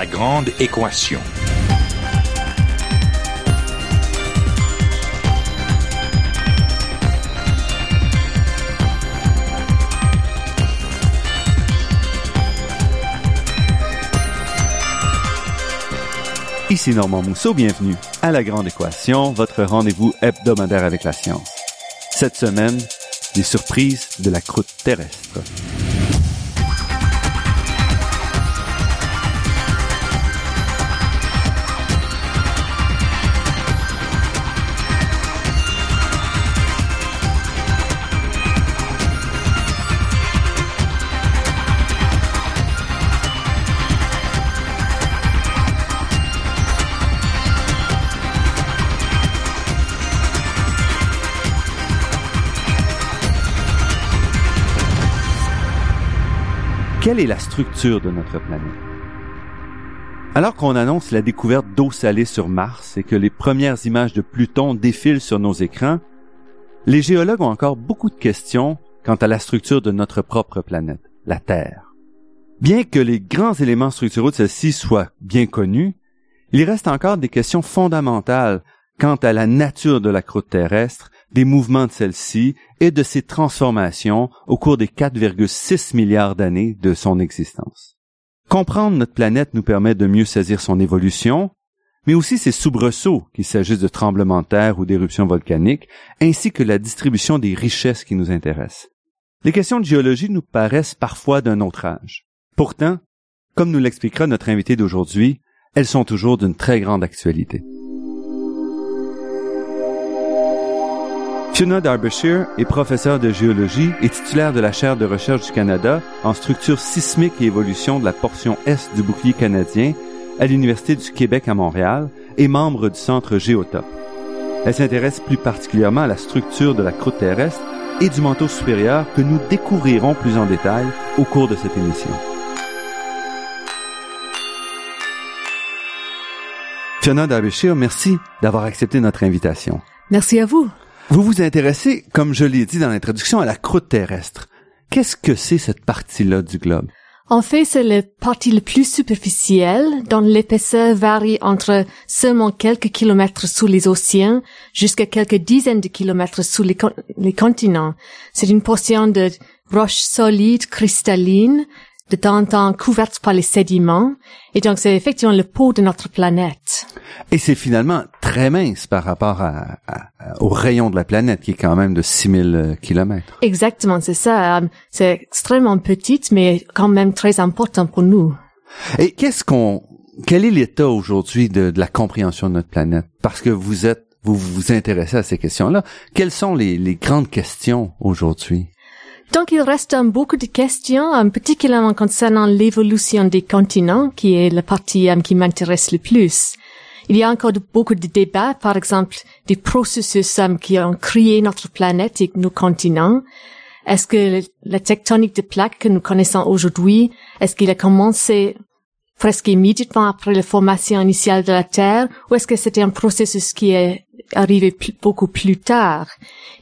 La grande équation. Ici Normand Mousseau, bienvenue à La Grande Équation, votre rendez-vous hebdomadaire avec la science. Cette semaine, les surprises de la croûte terrestre. Quelle est la structure de notre planète? Alors qu'on annonce la découverte d'eau salée sur Mars et que les premières images de Pluton défilent sur nos écrans, les géologues ont encore beaucoup de questions quant à la structure de notre propre planète, la Terre. Bien que les grands éléments structuraux de celle-ci soient bien connus, il reste encore des questions fondamentales quant à la nature de la croûte terrestre des mouvements de celle-ci et de ses transformations au cours des 4,6 milliards d'années de son existence. Comprendre notre planète nous permet de mieux saisir son évolution, mais aussi ses soubresauts, qu'il s'agisse de tremblements de terre ou d'éruptions volcaniques, ainsi que la distribution des richesses qui nous intéressent. Les questions de géologie nous paraissent parfois d'un autre âge. Pourtant, comme nous l'expliquera notre invité d'aujourd'hui, elles sont toujours d'une très grande actualité. Fiona Derbyshire est professeure de géologie et titulaire de la chaire de recherche du Canada en structure sismique et évolution de la portion est du bouclier canadien à l'Université du Québec à Montréal et membre du Centre Géotop. Elle s'intéresse plus particulièrement à la structure de la croûte terrestre et du manteau supérieur que nous découvrirons plus en détail au cours de cette émission. Fiona Derbyshire, merci d'avoir accepté notre invitation. Merci à vous. Vous vous intéressez, comme je l'ai dit dans l'introduction, à la croûte terrestre. Qu'est-ce que c'est cette partie-là du globe? En fait, c'est la partie la plus superficielle, dont l'épaisseur varie entre seulement quelques kilomètres sous les océans jusqu'à quelques dizaines de kilomètres sous les, les continents. C'est une portion de roches solides, cristallines, de temps en temps couverte par les sédiments, et donc c'est effectivement le pot de notre planète. Et c'est finalement très mince par rapport à, au rayon de la planète, qui est quand même de 6000 euh, kilomètres. Exactement, c'est ça. Euh, c'est extrêmement petite, mais quand même très important pour nous. Et qu'est-ce qu'on, quel est l'état aujourd'hui de, de la compréhension de notre planète? Parce que vous êtes vous vous intéressez à ces questions-là. Quelles sont les, les grandes questions aujourd'hui? Donc il reste beaucoup de questions, um, particulièrement concernant l'évolution des continents, qui est la partie um, qui m'intéresse le plus. Il y a encore beaucoup de débats, par exemple, des processus um, qui ont créé notre planète et nos continents. Est-ce que la tectonique de plaques que nous connaissons aujourd'hui, est-ce qu'il a commencé presque immédiatement après la formation initiale de la Terre, ou est-ce que c'était un processus qui est arrivé beaucoup plus tard?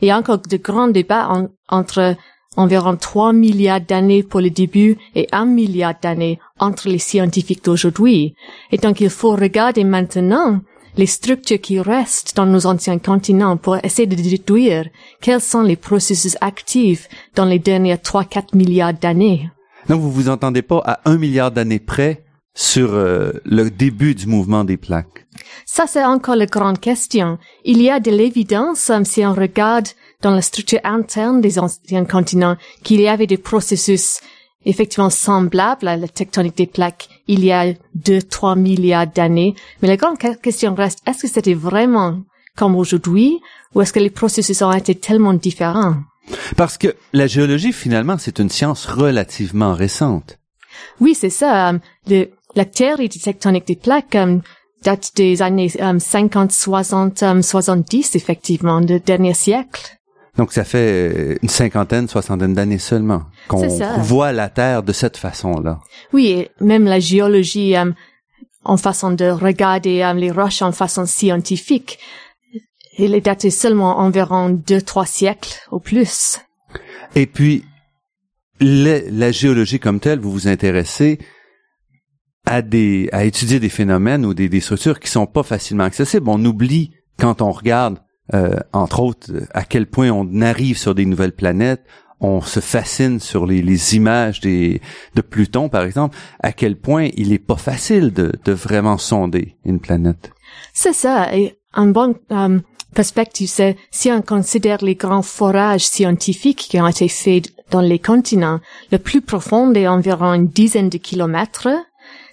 Il y a encore de grands débats entre environ 3 milliards d'années pour le début et 1 milliard d'années entre les scientifiques d'aujourd'hui. Et donc il faut regarder maintenant les structures qui restent dans nos anciens continents pour essayer de déduire quels sont les processus actifs dans les derniers 3-4 milliards d'années. Donc vous vous entendez pas à un milliard d'années près sur euh, le début du mouvement des plaques? Ça, c'est encore la grande question. Il y a de l'évidence um, si on regarde dans la structure interne des anciens continents qu'il y avait des processus effectivement semblables à la tectonique des plaques il y a deux, trois milliards d'années. Mais la grande question reste, est-ce que c'était vraiment comme aujourd'hui ou est-ce que les processus ont été tellement différents? Parce que la géologie, finalement, c'est une science relativement récente. Oui, c'est ça. Le, la théorie du tectonique des plaques um, date des années 50, 60, 70, effectivement, du dernier siècle. Donc ça fait une cinquantaine, soixantaine d'années seulement qu'on voit la Terre de cette façon-là. Oui, même la géologie euh, en façon de regarder euh, les roches en façon scientifique, il est daté seulement environ deux, trois siècles au plus. Et puis, la géologie comme telle, vous vous intéressez à des à étudier des phénomènes ou des, des structures qui sont pas facilement accessibles. On oublie quand on regarde, euh, entre autres, à quel point on arrive sur des nouvelles planètes. On se fascine sur les, les images des, de Pluton, par exemple, à quel point il est pas facile de, de vraiment sonder une planète. C'est ça. Et un bon euh, perspective, c'est si on considère les grands forages scientifiques qui ont été faits dans les continents, le plus profond est environ une dizaine de kilomètres.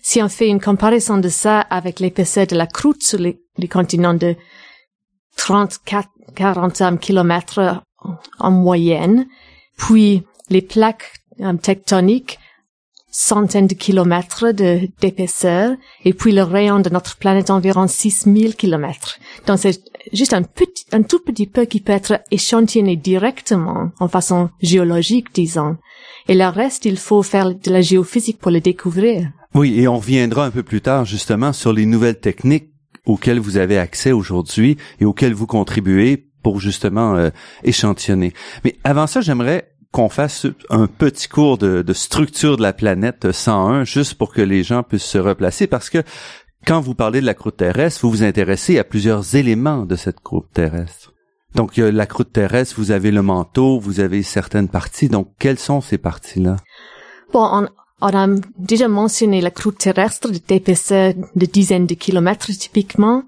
Si on fait une comparaison de ça avec l'épaisseur de la croûte sur les, les continents de 34, 40 kilomètres en moyenne, puis les plaques euh, tectoniques centaines de kilomètres d'épaisseur, et puis le rayon de notre planète environ 6000 kilomètres. Donc c'est juste un petit, un tout petit peu qui peut être échantillonné directement en façon géologique, disons. Et le reste, il faut faire de la géophysique pour le découvrir. Oui, et on reviendra un peu plus tard justement sur les nouvelles techniques auxquelles vous avez accès aujourd'hui et auxquelles vous contribuez pour justement euh, échantillonner. Mais avant ça, j'aimerais qu'on fasse un petit cours de, de, structure de la planète 101, juste pour que les gens puissent se replacer, parce que quand vous parlez de la croûte terrestre, vous vous intéressez à plusieurs éléments de cette croûte terrestre. Donc, a la croûte terrestre, vous avez le manteau, vous avez certaines parties. Donc, quelles sont ces parties-là? Bon, on, on a déjà mentionné la croûte terrestre d'épaisseur de dizaines de kilomètres typiquement.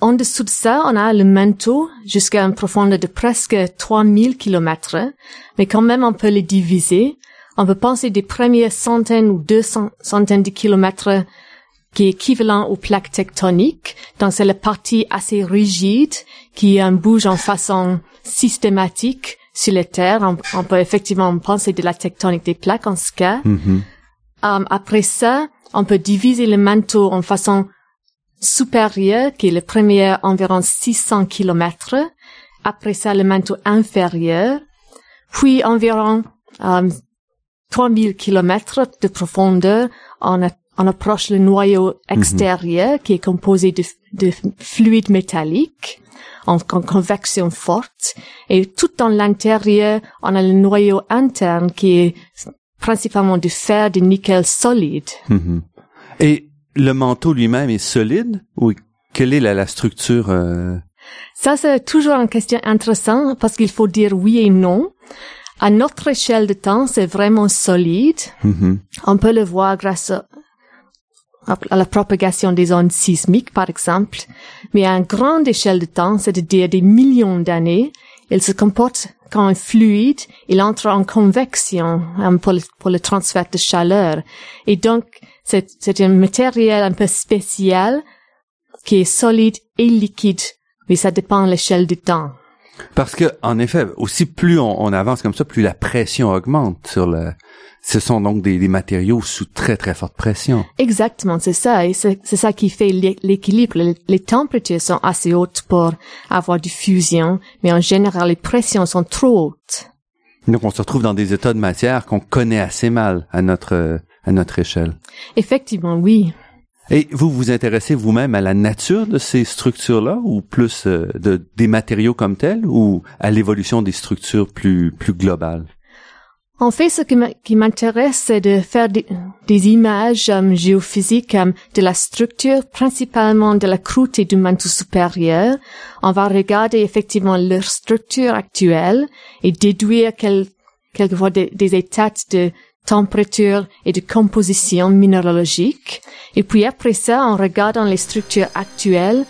En dessous de ça, on a le manteau jusqu'à une profondeur de presque 3000 kilomètres, mais quand même on peut les diviser. On peut penser des premières centaines ou deux centaines de kilomètres qui est équivalent aux plaques tectoniques. Donc c'est la partie assez rigide qui bouge en façon systématique sur la Terre. On, peut effectivement penser de la tectonique des plaques en ce cas. Mm-hmm. Um, après ça, on peut diviser le manteau en façon supérieur, qui est le premier environ 600 kilomètres. Après ça, le manteau inférieur. Puis environ um, 3000 kilomètres de profondeur, on, on, approche le noyau mhm. extérieur qui est composé de, de fluide métallique en, en, convection forte. Et tout dans l'intérieur, on a le noyau interne qui est principalement du fer de nickel solide. Mhm. Et le manteau lui-même est solide ou quelle est la, structure euh? Ça, c'est toujours une question intéressante parce qu'il faut dire oui et non. À notre échelle de temps, c'est vraiment solide. Mm-hmm. On peut le voir grâce à, la propagation des ondes sismiques, par exemple. Mais à une grande échelle de temps, c'est-à-dire des millions d'années, il se comporte comme un fluide, il entre en convection hein, pour le, pour le transfert de chaleur. Et donc, c'est un matériel un peu spécial qui est solide et liquide, mais ça dépend de l'échelle du temps. Parce que, en effet, aussi plus on, avance comme ça, plus la pression augmente sur le. Ce sont donc des, matériaux sous très très forte pression. Exactement, c'est ça, et c'est ça qui fait l'équilibre. Les, les, températures sont assez hautes pour avoir du fusion, mais en général les pressions sont trop hautes. Donc on se retrouve dans des états de matière qu'on connaît assez mal à notre à notre échelle. Effectivement, oui. Et vous vous intéressez vous-même à la nature de ces structures-là ou plus euh, de, des matériaux comme tels ou à l'évolution des structures plus, plus globales? En fait, ce qui m'intéresse, c'est de faire des, images euh, géophysiques euh, de la structure, principalement de la croûte et du manteau supérieur. On va regarder effectivement leur structure actuelle et déduire quelquefois des, des états de température et de composition minéralogique. Et puis après ça, en regardant les structures actuelles,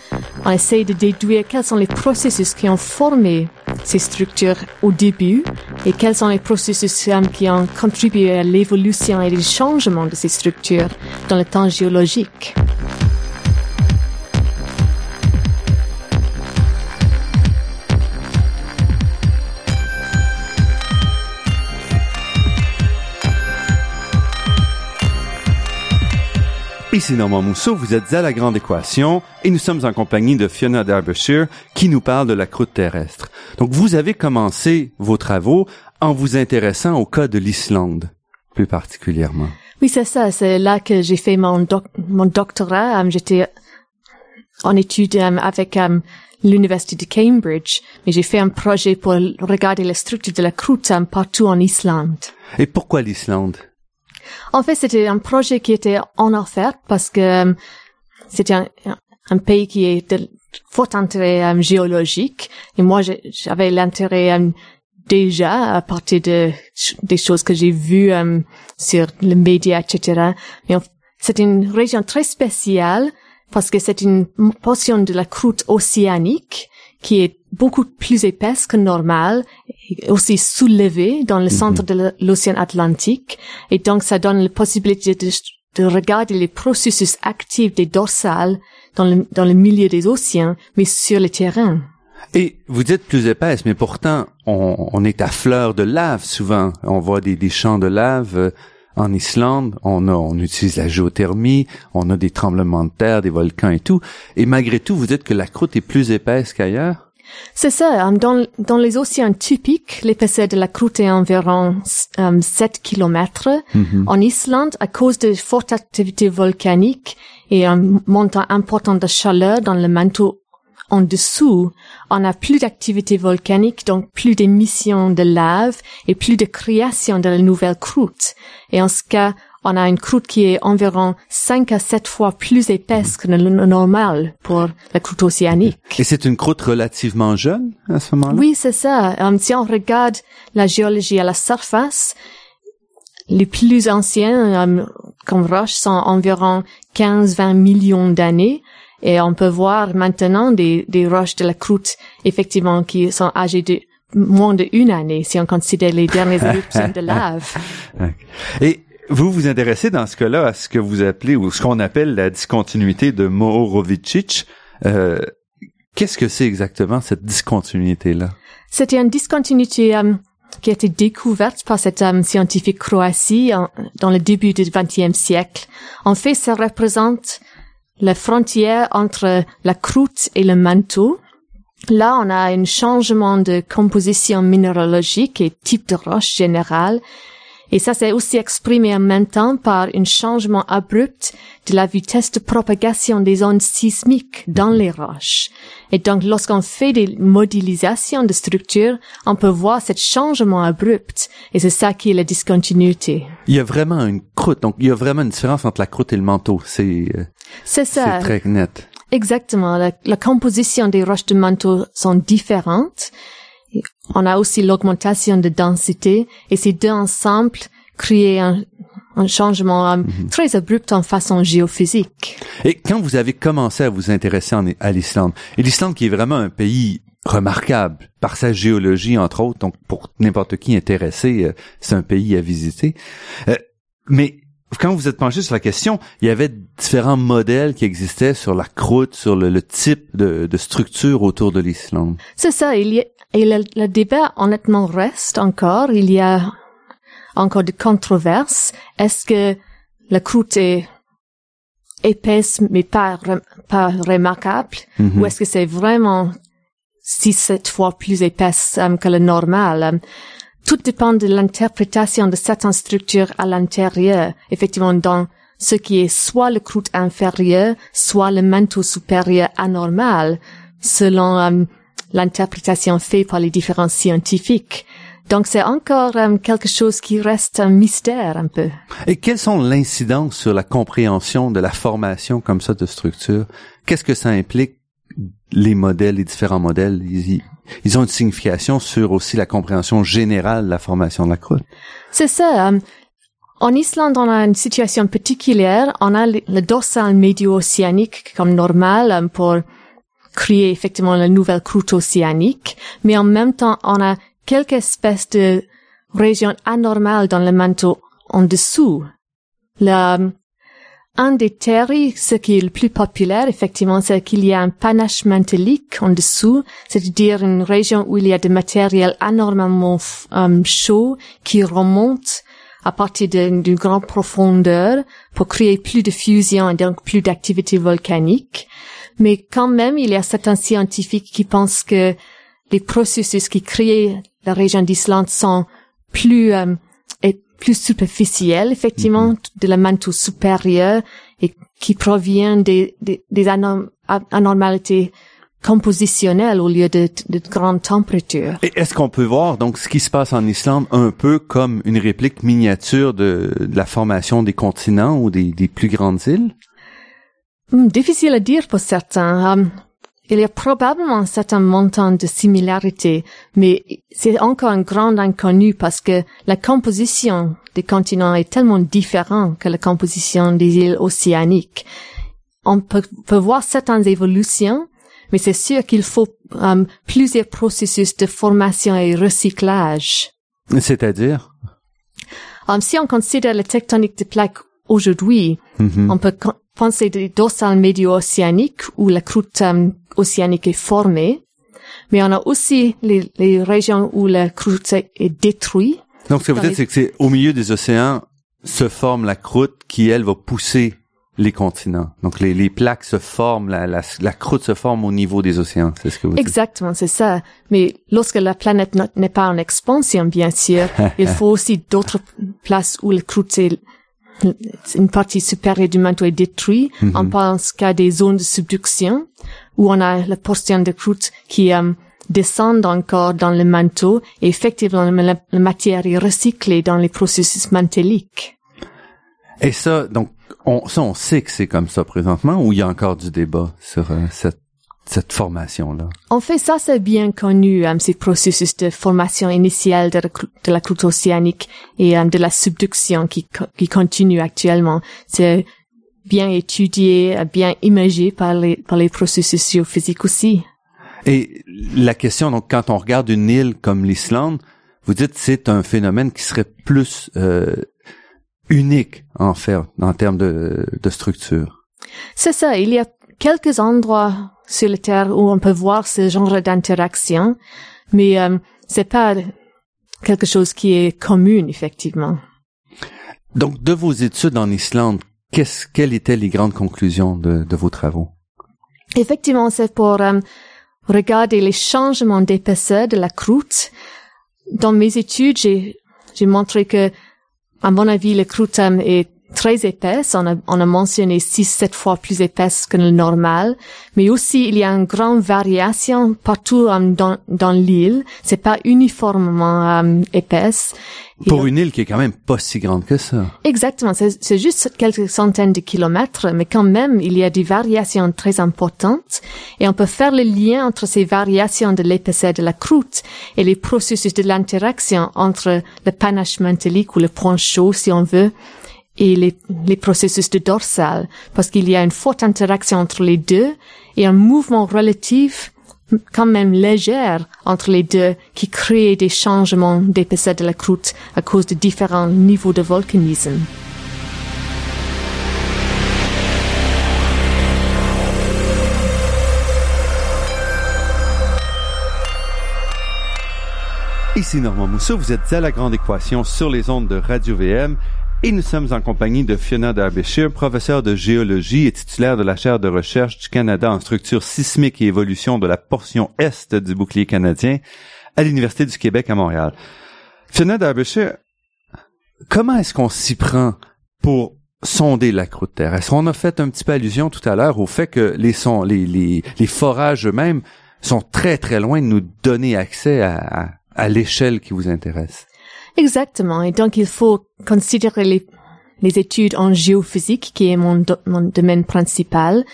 on essaie de déduire quels sont les processus qui ont formé ces structures au début et quels sont les processus qui ont contribué à l'évolution et au changement de ces structures dans le temps géologique. Ici Normand Mousseau, vous êtes à La Grande Équation et nous sommes en compagnie de Fiona Derbyshire qui nous parle de la croûte terrestre. Donc vous avez commencé vos travaux en vous intéressant au cas de l'Islande, plus particulièrement. Oui, c'est ça. C'est là que j'ai fait mon, mon doctorat. Euh, j'étais en études euh, avec euh, l'université de Cambridge, mais j'ai fait un projet pour regarder la structure de la croûte partout en Islande. Et pourquoi l'Islande? En fait, c'était un projet qui était en offert parce que euh, c'était un, pays qui est de fort intérêt euh, géologique et moi j'avais l'intérêt euh, déjà à partir de des choses que j'ai vues sur les médias, etc. Mais c'est une région très spéciale parce que c'est une portion de la croûte océanique qui est beaucoup plus épaisse que normal, aussi soulevée dans le mhm. centre de l'océan Atlantique, et donc ça donne la possibilité de, de regarder les processus actifs des dorsales dans le, dans le milieu des océans, mais sur le terrain. Et vous dites plus épaisse, mais pourtant, on, on est à fleur de lave souvent. On voit des, des champs de lave euh, en Islande, on a, on utilise la géothermie, on a des tremblements de terre, des volcans et tout. Et malgré tout, vous dites que la croûte est plus épaisse qu'ailleurs? C'est ça. Hein. Dans, dans les océans typiques, l'épaisseur de la croûte est environ 7 euh. Mm-hmm. En Islande, à cause de fortes activités volcaniques et un montant important de chaleur dans le manteau en dessous, on a plus d'activité volcanique, donc plus d'émissions de lave et plus de création de la nouvelle croûte. Et en ce cas, on a une croûte qui est environ 5 à 7 fois plus épaisse que le normal pour la croûte océanique. Et c'est une croûte relativement jeune à ce moment-là? Oui, c'est ça. Um, si on regarde la géologie à la surface, les plus anciens um, comme roches sont environ 15-20 millions d'années, et on peut voir maintenant des, des roches de la croûte, effectivement, qui sont âgées de moins d'une année, si on considère les dernières éruptions de lave. Et vous vous intéressez dans ce cas-là à ce que vous appelez, ou ce qu'on appelle la discontinuité de Mohorovičić. Euh, Qu'est-ce que c'est exactement cette discontinuité-là? C'était une discontinuité euh, qui a été découverte par cet homme scientifique croatie dans le début du XXe siècle. En fait, ça représente la frontière entre la croûte et le manteau. Là, on a un changement de composition minéralogique et type de roche générale. Et ça s'est aussi exprimé en même temps par un changement abrupt de la vitesse de propagation des ondes sismiques dans les roches. Et donc, lorsqu'on fait des modélisations de structures, on peut voir ce changement abrupt. Et c'est ça qui est la discontinuité. Il y a vraiment une croûte. Donc, il y a vraiment une différence entre la croûte et le manteau. C'est, euh, c'est ça. C'est très net. Exactement. La, la, composition des roches de manteau sont différentes. On a aussi l'augmentation de densité et ces deux ensemble créent un, un changement euh, mhm. très abrupt en façon géophysique. Et quand vous avez commencé à vous intéresser à l'Islande, et l'Islande qui est vraiment un pays remarquable par sa géologie entre autres, donc pour n'importe qui intéressé, euh, c'est un pays à visiter. Euh, mais quand vous êtes penché sur la question, il y avait différents modèles qui existaient sur la croûte, sur le, type de, de, structure autour de l'Islande. C'est ça. Il y a, et le, le, débat honnêtement reste encore. Il y a encore de controverses. Est-ce que la croûte est épaisse mais pas, pas remarquable? Mm-hmm. ou est-ce que c'est vraiment six, sept fois plus épaisse um, que le normal? Um, tout dépend de l'interprétation de certaines structures à l'intérieur, effectivement dans ce qui est soit le croûte inférieur, soit le manteau supérieur anormal, selon um, l'interprétation faite par les différents scientifiques. Donc c'est encore um, quelque chose qui reste un mystère un peu. Et quelles sont l'incidence sur la compréhension de la formation comme ça de structure? Qu'est-ce que ça implique les modèles, les différents modèles? Ils, ont une signification sur aussi la compréhension générale de la formation de la croûte. C'est ça. Um, en Islande, on a une situation particulière. On a le, dorsal médio-océanique comme normal um, pour créer effectivement la nouvelle croûte océanique, mais en même temps, on a quelques espèces de régions anormales dans le manteau en dessous. La, un des théories, ce qui est le plus populaire, effectivement, c'est qu'il y a un panache mantélique en dessous, c'est-à-dire une région où il y a des matériels anormalement um, chauds qui remontent à partir d'une grande profondeur pour créer plus de fusion et donc plus d'activité volcanique. Mais quand même, il y a certains scientifiques qui pensent que les processus qui créent la région d'Islande sont plus euh, plus superficiels, effectivement, mm-hmm. de la manteau supérieur et qui provient des, des, des anormalités compositionnel au lieu de, de grande température. Et est-ce qu'on peut voir donc ce qui se passe en Islande un peu comme une réplique miniature de, de la formation des continents ou des, des plus grandes îles? Hmm, difficile à dire pour certains. Um, il y a probablement un certain montant de similarité, mais c'est encore un grand inconnu parce que la composition des continents est tellement différente que la composition des îles océaniques. On peut, peut voir certaines évolutions, mais c'est sûr qu'il faut um, plusieurs processus de formation et recyclage. C'est-à-dire? Um, si on considère la tectonique des plaques aujourd'hui, Mhm. on peut penser des dorsales médio-océaniques où la croûte um, océanique est formée, mais on a aussi les, les régions où la croûte est détruite. Donc, ce que vous dites, les- c'est que c'est au milieu des océans se forme la croûte qui, elle, va pousser les continents. Donc, les, les plaques se forment, la, la, la croûte se forme au niveau des océans. C'est ce que vous dites. Exactement, c'est ça. Mais lorsque la planète n'est pas en expansion, bien sûr, il faut aussi d'autres places où la croûte est une partie supérieure du manteau est détruite. On pense qu'à des zones de subduction où on a la portion de croûte qui euh, descend encore dans le manteau et effectivement la, la matière est recyclée dans les processus mantéliques. Et ça, donc, on, ça, on sait que c'est comme ça présentement ou il y a encore du débat sur euh, cette, cette formation-là? En fait, ça c'est bien connu, euh, ces processus de formation initiale de de la croûte océanique et euh, de la subduction qui, co- qui continue actuellement. C'est bien étudié, bien imagé par les, par les processus géophysiques aussi. Et la question, donc, quand on regarde une île comme l'Islande, vous dites c'est un phénomène qui serait plus euh, unique, en fait, en termes de, de structure. C'est ça, il y a quelques endroits sur la Terre où on peut voir ce genre d'interaction, mais euh, c'est pas quelque chose qui est commun, effectivement. Donc, de vos études en Islande, qu'est-ce, quelles étaient les grandes conclusions de, de vos travaux? Effectivement, c'est pour euh, regarder les changements d'épaisseur de la croûte. Dans mes études, j'ai, j'ai montré que, à mon avis, la croûte euh, est très épaisse. On a, on a mentionné six, sept fois plus épaisse que le normal. Mais aussi, il y a une grande variation partout dans, dans l'île. C'est pas uniformément euh, épaisse. Et Pour une île qui est quand même pas si grande que ça. Exactement, c'est c'est juste quelques centaines de kilomètres, mais quand même, il y a des variations très importantes et on peut faire le lien entre ces variations de l'épaisseur de la croûte et les processus de l'interaction entre le panache mantélique ou le point chaud, si on veut, et les, les processus de dorsal, parce qu'il y a une forte interaction entre les deux et un mouvement relatif quand même légère entre les deux qui crée des changements d'épaisseur de la croûte à cause de différents niveaux de volcanisme. Ici Normand Mousseau, vous êtes à La Grande Équation sur les ondes de Radio-VM et nous sommes en compagnie de Fiona Derbyshire, professeure de géologie et titulaire de la chaire de recherche du Canada en structure sismique et évolution de la portion est du bouclier canadien à l'Université du Québec à Montréal. Fiona Derbyshire, comment est-ce qu'on s'y prend pour sonder la croûte terre? Est-ce qu'on a fait un petit peu allusion tout à l'heure au fait que les, sons, les, les, les forages eux-mêmes sont très très loin de nous donner accès à, à l'échelle qui vous intéresse? Exactement. Et donc, il faut considérer les, études en géophysique, qui est mon, do- mon domaine principal.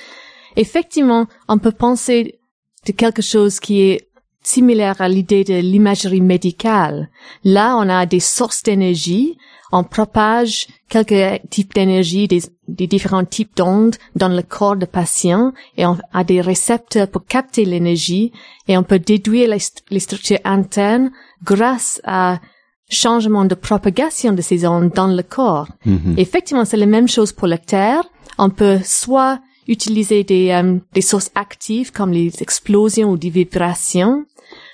Effectivement, on peut penser de quelque chose qui est similaire à l'idée de l'imagerie médicale. Là, on a des sources d'énergie, on propage quelques types d'énergie, des, différents types d'ondes dans le corps de patient, et on a des récepteurs pour capter l'énergie, et on peut déduire les structures internes grâce à changement de propagation de ces ondes dans le corps. Effectivement, c'est la même chose pour la Terre. On peut soit utiliser des, euh, des sources actives comme les explosions ou des vibrations,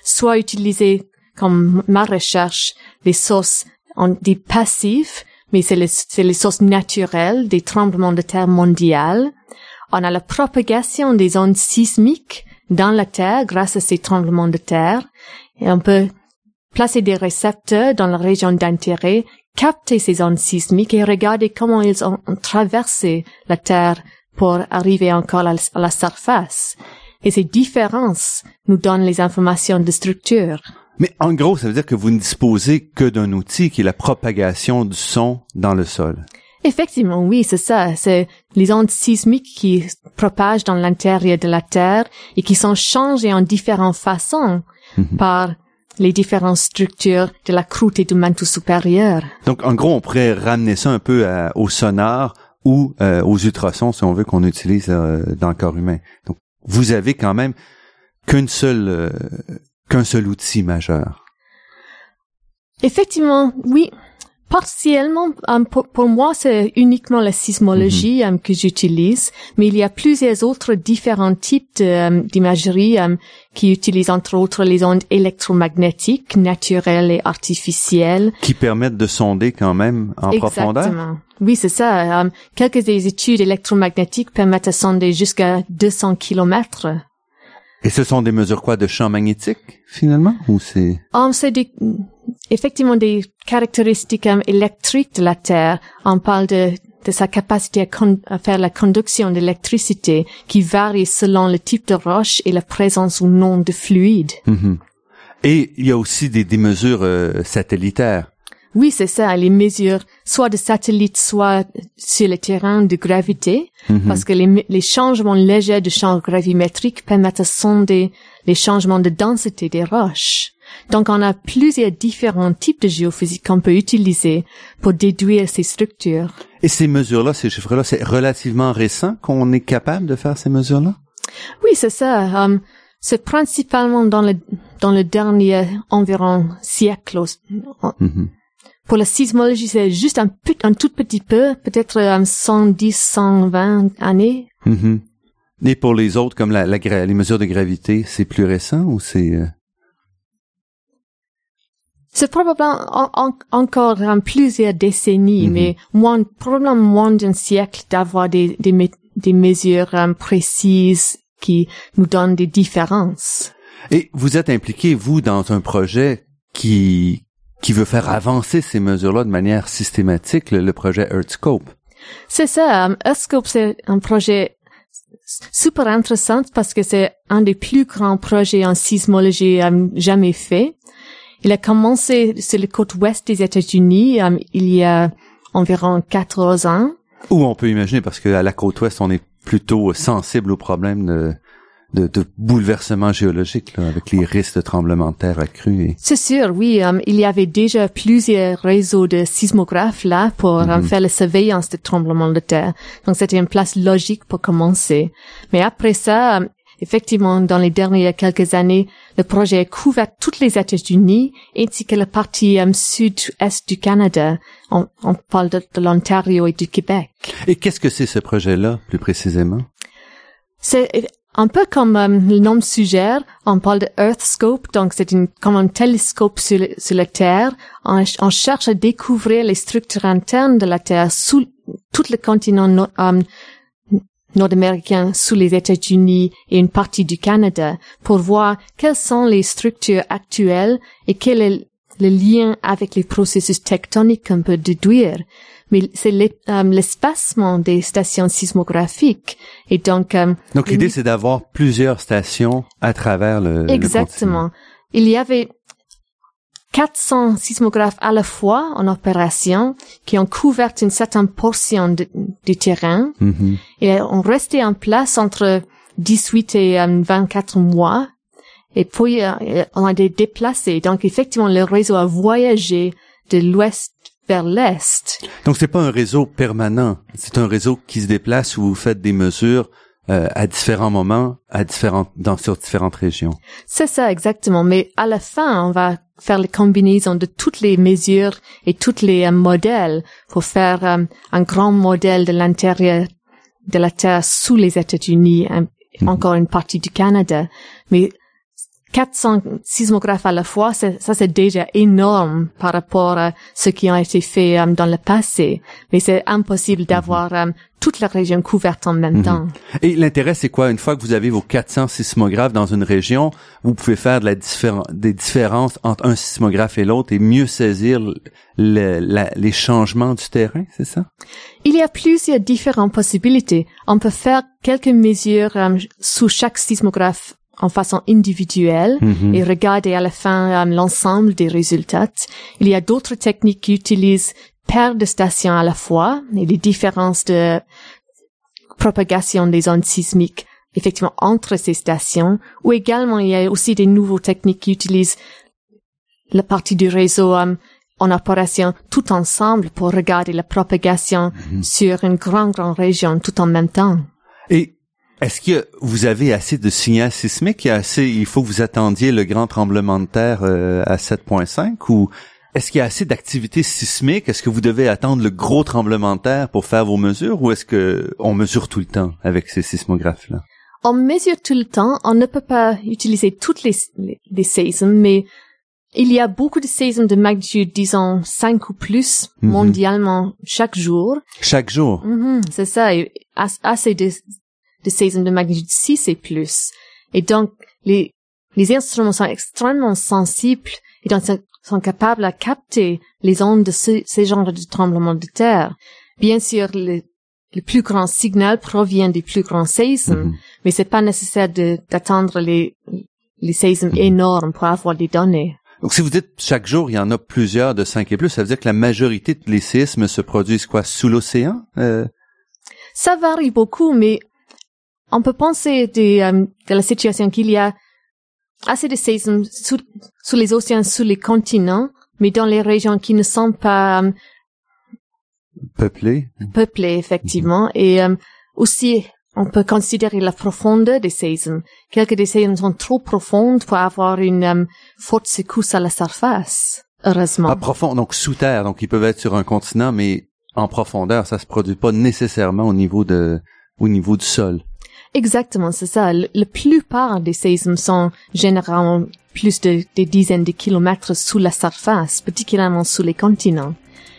soit utiliser, comme ma recherche, des sources en, des passifs, mais c'est les, c'est les sources naturelles des tremblements de terre mondiales. On a la propagation des ondes sismiques dans la Terre grâce à ces tremblements de terre. Et on peut placer des récepteurs dans la région d'intérêt, capter ces ondes sismiques et regarder comment ils ont, traversé la Terre pour arriver encore à la, à la surface. Et ces différences nous donnent les informations de structure. Mais en gros, ça veut dire que vous ne disposez que d'un outil qui est la propagation du son dans le sol. Effectivement, oui, c'est ça. C'est les ondes sismiques qui propagent dans l'intérieur de la Terre et qui sont changées en différentes façons Mhm. par les différentes structures de la croûte et du manteau supérieur. Donc, en gros, on pourrait ramener ça un peu à- au sonar ou euh, aux ultrasons, si on veut, qu'on utilise euh, dans le corps humain. Donc, vous avez quand même qu'une seule, euh, qu'un seul outil majeur. Effectivement, oui. Partiellement, pour, moi, c'est uniquement la sismologie euh, que j'utilise, mais il y a plusieurs autres différents types euh, d'imagerie euh, qui utilisent entre autres les ondes électromagnétiques, naturelles et artificielles. Qui permettent de sonder quand même en profondeur? Exactement. Oui, c'est ça. Quelques des études électromagnétiques permettent de sonder jusqu'à 200 kilomètres. Et ce sont des mesures quoi de champ magnétique finalement ou c'est des, effectivement des caractéristiques euh, électriques de la Terre. On parle de, de sa capacité à, con- à faire la conduction d'électricité qui varie selon le type de roche et la présence ou non de fluide. Mhm. Et il y a aussi des, des mesures euh, satellitaires. Oui, c'est ça, les mesures soit de satellites, soit sur le terrain de gravité, Mhm. parce que les, les changements légers de champ gravimétrique permettent de sonder les changements de densité des roches. Donc, on a plusieurs différents types de géophysique qu'on peut utiliser pour déduire ces structures. Et ces mesures-là, ces chiffres-là, c'est relativement récent qu'on est capable de faire ces mesures-là? Oui, c'est ça. euh, c'est principalement dans le, dans le dernier environ siècle. Mhm. Pour la sismologie, c'est juste un, peu, un tout petit peu, peut-être euh, 110, 120 années. Mhm. Et pour les autres, comme la, les mesures de gravité, c'est plus récent ou c'est euh, C'est probablement en- en- encore en plusieurs décennies, Mhm. mais moins, probablement moins d'un siècle d'avoir des, des, des mesures euh, précises qui nous donnent des différences. Et vous êtes impliqué, vous, dans un projet qui qui veut faire avancer ces mesures-là de manière systématique, le, le projet Earthscope? C'est ça, euh, Earthscope, c'est un projet super intéressant parce que c'est un des plus grands projets en sismologie euh, jamais fait. Il a commencé sur la côte ouest des États-Unis euh, il y a environ 14 ans. Ou on peut imaginer, parce qu'à la côte ouest, on est plutôt sensible aux problèmes de, de, de bouleversement géologique, là, avec les risques de tremblements de terre accrus. Et... C'est sûr, oui. euh, il y avait déjà plusieurs réseaux de sismographes là pour euh, faire la surveillance des tremblements de terre. Donc c'était une place logique pour commencer. Mais après ça, euh, effectivement, dans les dernières quelques années, le projet a couvert toutes les États-Unis ainsi que la partie euh, sud-est du Canada. On, on parle de, de l'Ontario et du Québec. Et qu'est-ce que c'est ce projet-là, plus précisément? C'est un peu comme euh, le nom suggère, on parle de Earthscope, donc c'est une, comme un télescope sur, le- sur la Terre. On, ch- on cherche à découvrir les structures internes de la Terre sous tout le continent euh, nord-américain, sous les États-Unis et une partie du Canada, pour voir quelles sont les structures actuelles et quel est le lien avec les processus tectoniques qu'on peut déduire. Mais c'est l'e- euh, l'espacement des stations sismographiques. Et donc, euh, Donc l'idée, c'est d'avoir plusieurs stations à travers le le Exactement. Il y avait 400 sismographes à la fois en opération qui ont couvert une certaine portion de- du terrain. Mhm. et ont resté en place entre 18 et euh, 24 mois. Et puis, euh, on a été déplacés. Donc, effectivement, le réseau a voyagé de l'ouest vers l'est. Donc c'est pas un réseau permanent, c'est un réseau qui se déplace où vous faites des mesures euh, à différents moments, à différentes dans sur différentes régions. C'est ça, exactement. Mais à la fin, on va faire les combinaisons de toutes les mesures et tous les euh, modèles pour faire euh, un grand modèle de l'intérieur de la Terre sous les États-Unis, un- encore une partie du Canada. Mais 400 sismographes à la fois, ça c'est déjà énorme par rapport à ce qui a été fait euh, dans le passé. Mais c'est impossible d'avoir euh, toute la région couverte en même Mhm. temps. Et l'intérêt, c'est quoi? Une fois que vous avez vos 400 sismographes dans une région, vous pouvez faire de la différen- des différences entre un sismographe et l'autre et mieux saisir le- la- les changements du terrain, c'est ça? Il y a plusieurs différentes possibilités. On peut faire quelques mesures euh, sous chaque sismographe en façon individuelle Mhm. et regarder à la fin euh, l'ensemble des résultats. Il y a d'autres techniques qui utilisent paires de stations à la fois et les différences de propagation des ondes sismiques effectivement entre ces stations ou également il y a aussi des nouvelles techniques qui utilisent la partie du réseau euh, en opération tout ensemble pour regarder la propagation sur une grande, grande région tout en même temps. Et est-ce que vous avez assez de signaux sismiques? Il, y a assez, il faut que vous attendiez le grand tremblement de terre euh, à 7.5 ou est-ce qu'il y a assez d'activité sismique? Est-ce que vous devez attendre le gros tremblement de terre pour faire vos mesures ou est-ce que on mesure tout le temps avec ces sismographes-là? On mesure tout le temps, on ne peut pas utiliser toutes les, les, les saisons, mais il y a beaucoup de saisons de magnitude, disons, 5 ou plus Mhm. mondialement chaque jour. Chaque jour? Mhm, c'est ça, et as- assez de, de saisons de magnitude 6 et plus. Et donc, les, les instruments sont extrêmement sensibles et donc sont, capables à capter les ondes de ce, ces genres de tremblements de terre. Bien sûr, le, le plus grand signal provient des plus grands saisons, Mhm. mais c'est pas nécessaire de- d'attendre les, les saisons énormes pour avoir des données. Donc, si vous dites chaque jour, il y en a plusieurs de 5 et plus, ça veut dire que la majorité des séismes se produisent quoi? Sous l'océan? Euh, Ça varie beaucoup, mais on peut penser de, euh, de la situation qu'il y a assez de saisons sous, sous les océans, sous les continents, mais dans les régions qui ne sont pas euh, peuplés? peuplées, effectivement. Et euh, aussi, on peut considérer la profondeur des saisons. Quelques des saisons sont trop profondes pour avoir une forte secousse à la surface, heureusement. Ah, profond, donc sous terre, donc ils peuvent être sur un continent, mais en profondeur, ça se produit pas nécessairement au niveau de, au niveau du sol. Exactement, c'est ça. Le- La plupart des séismes sont généralement plus de des dizaines de kilomètres sous la surface, particulièrement sous les continents.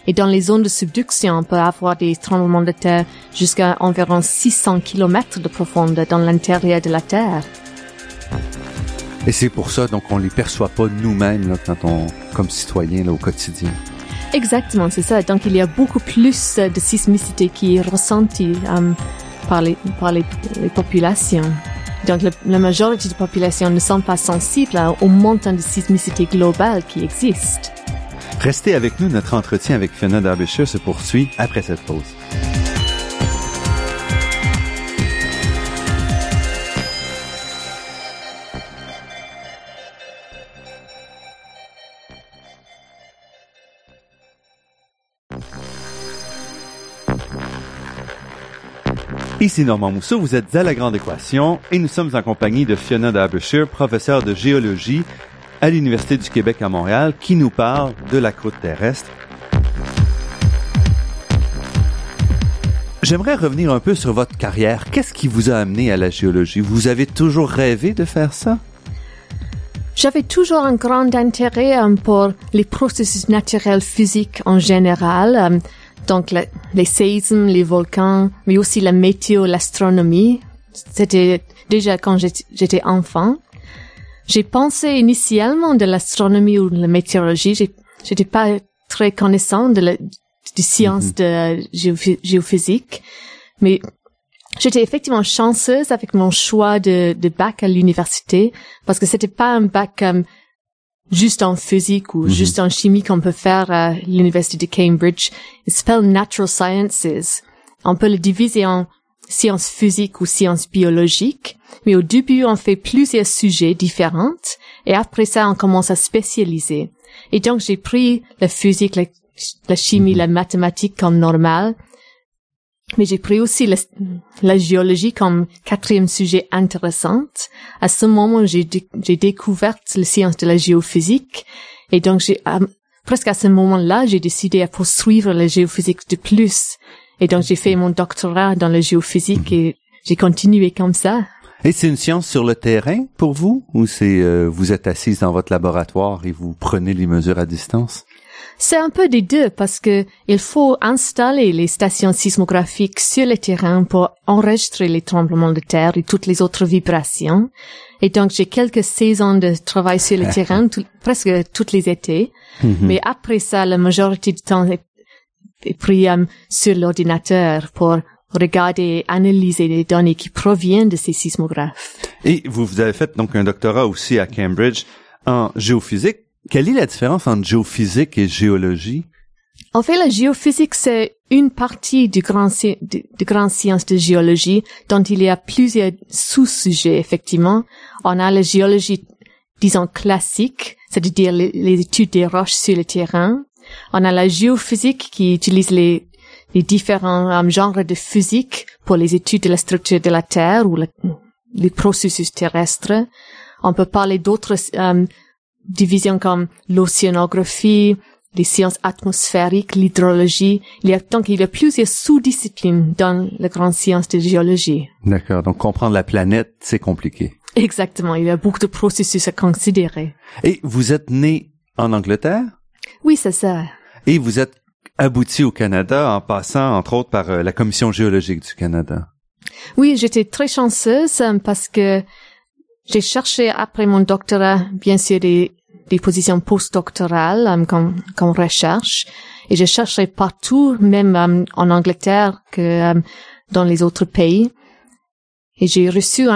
Et dans les zones de subduction, on peut avoir des tremblements de terre jusqu'à environ 600 kilomètres de profondeur dans l'intérieur de la Terre. Et c'est pour ça, donc, on les perçoit pas nous-mêmes, là, quand on, comme citoyens, là, au quotidien. Exactement, c'est ça. Donc il y a beaucoup plus de sismicité qui est ressentie euh, par, les, populations. Donc la majorité des populations ne sont pas sensibles au montant de sismicité globale qui existe. Restez avec nous, notre entretien avec Fiona Derbyshire se poursuit après cette pause. Ici Normand Mousseau, vous êtes à La Grande Équation et nous sommes en compagnie de Fiona Derbyshire, professeure de géologie à l'Université du Québec à Montréal, qui nous parle de la croûte terrestre. J'aimerais revenir un peu sur votre carrière. Qu'est-ce qui vous a amené à la géologie? Vous avez toujours rêvé de faire ça? J'avais toujours un grand intérêt euh, pour les processus naturels physiques en général, euh, donc les séismes, les volcans, mais aussi la météo, l'astronomie. C'était déjà quand j'étais enfant. J'ai pensé initialement de l'astronomie ou de la météorologie. J'étais pas très connaissant de la des sciences de géophy- géophysique, mais J'étais effectivement chanceuse avec mon choix de, de bac à l'université parce que c'était pas un bac euh, juste en physique ou juste en chimie qu'on peut faire à l'université de Cambridge. Il s'appelle Natural Sciences. On peut le diviser en sciences physiques ou sciences biologiques, mais au début on fait plusieurs sujets différents et après ça on commence à spécialiser. Et donc j'ai pris la physique, la, la chimie, la mathématique comme normale mais j'ai pris aussi la, géologie comme quatrième sujet intéressant. À ce moment, j'ai dé- j'ai découvert la science de la géophysique. Et donc, j'ai, presque à ce moment-là, j'ai décidé à poursuivre la géophysique de plus. Et donc, j'ai fait mon doctorat dans la géophysique et j'ai continué comme ça. Et c'est une science sur le terrain pour vous? Ou c'est euh, vous êtes assise dans votre laboratoire et vous prenez les mesures à distance? C'est un peu des deux parce que il faut installer les stations sismographiques sur le terrain pour enregistrer les tremblements de terre et toutes les autres vibrations. Et donc j'ai quelques saisons de travail sur le terrain, presque tous les étés. Mhm. Mais après ça, la majorité du temps est, pris euh, sur l'ordinateur pour regarder analyser les données qui proviennent de ces sismographes. Et vous, vous avez fait donc un doctorat aussi à Cambridge en géophysique. Quelle est la différence entre géophysique et géologie? En fait, la géophysique, c'est une partie du grand, de, de grande science de géologie dont il y a plusieurs sous-sujets, effectivement. On a la géologie, disons, classique, c'est-à-dire les, études des roches sur le terrain. On a la géophysique qui utilise les les différents euh, genres de physique pour les études de la structure de la Terre ou les processus terrestres. On peut parler d'autres euh, divisions comme l'océanographie, les sciences atmosphériques, l'hydrologie. Il y a donc il y a plusieurs sous-disciplines dans la grande science de géologie. D'accord. Donc comprendre la planète, c'est compliqué. Exactement. Il y a beaucoup de processus à considérer. Et vous êtes né en Angleterre? Oui, c'est ça. Et vous êtes abouti au Canada en passant, entre autres, par euh, la Commission géologique du Canada. Oui, j'étais très chanceuse euh, parce que j'ai cherché après mon doctorat, bien sûr, des, des positions postdoctorales euh, comme, comme recherche. Et j'ai cherché partout, même en Angleterre que dans les autres pays. Et j'ai reçu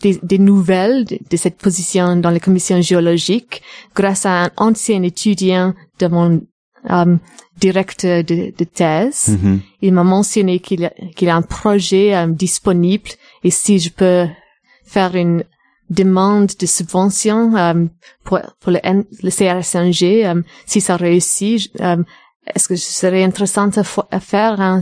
des, des, nouvelles de, de, cette position dans la commission géologique grâce à un ancien étudiant de mon um, directeur de, de thèse. Mm-hmm. Il m'a mentionné qu'il a, qu'il a un projet um, disponible et si je peux faire une demande de subvention um, pour, pour le, le CRSNG, um, si ça réussit, um, est-ce que ce serait intéressant à, faire un,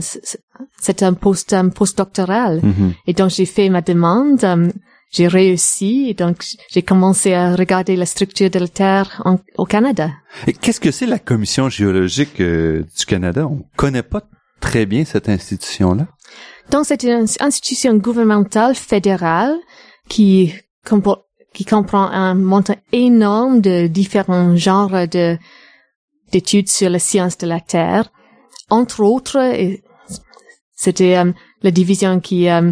c'est un post um, postdoctoral? Mm-hmm. Et donc j'ai fait ma demande j'ai réussi, donc j'ai commencé à regarder la structure de la Terre au Canada. Et qu'est-ce que c'est la Commission géologique euh, du Canada? On connaît pas très bien cette institution-là. Donc c'est une institution gouvernementale fédérale qui, qui comprend un montant énorme de différents genres de d'études sur la science de la Terre. Entre autres, c'était euh, la division qui euh,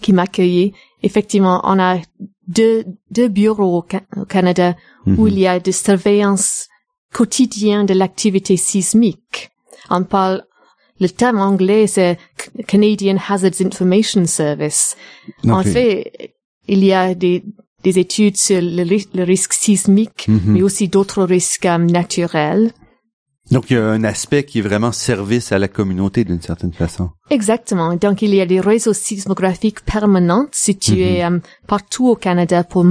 qui m'accueillait effectivement, on a deux, deux bureaux au, Canada où mhm. il y a des surveillances quotidiennes de l'activité sismique. On parle, le terme anglais, c'est Canadian Hazards Information Service. En fait, il y a des, des études sur le, risque sismique, mhm. mais aussi d'autres risques euh, naturels. Donc il y a un aspect qui est vraiment service à la communauté d'une certaine façon. Exactement. Donc il y a des réseaux sismographiques permanents situés mhm. euh, partout au Canada pour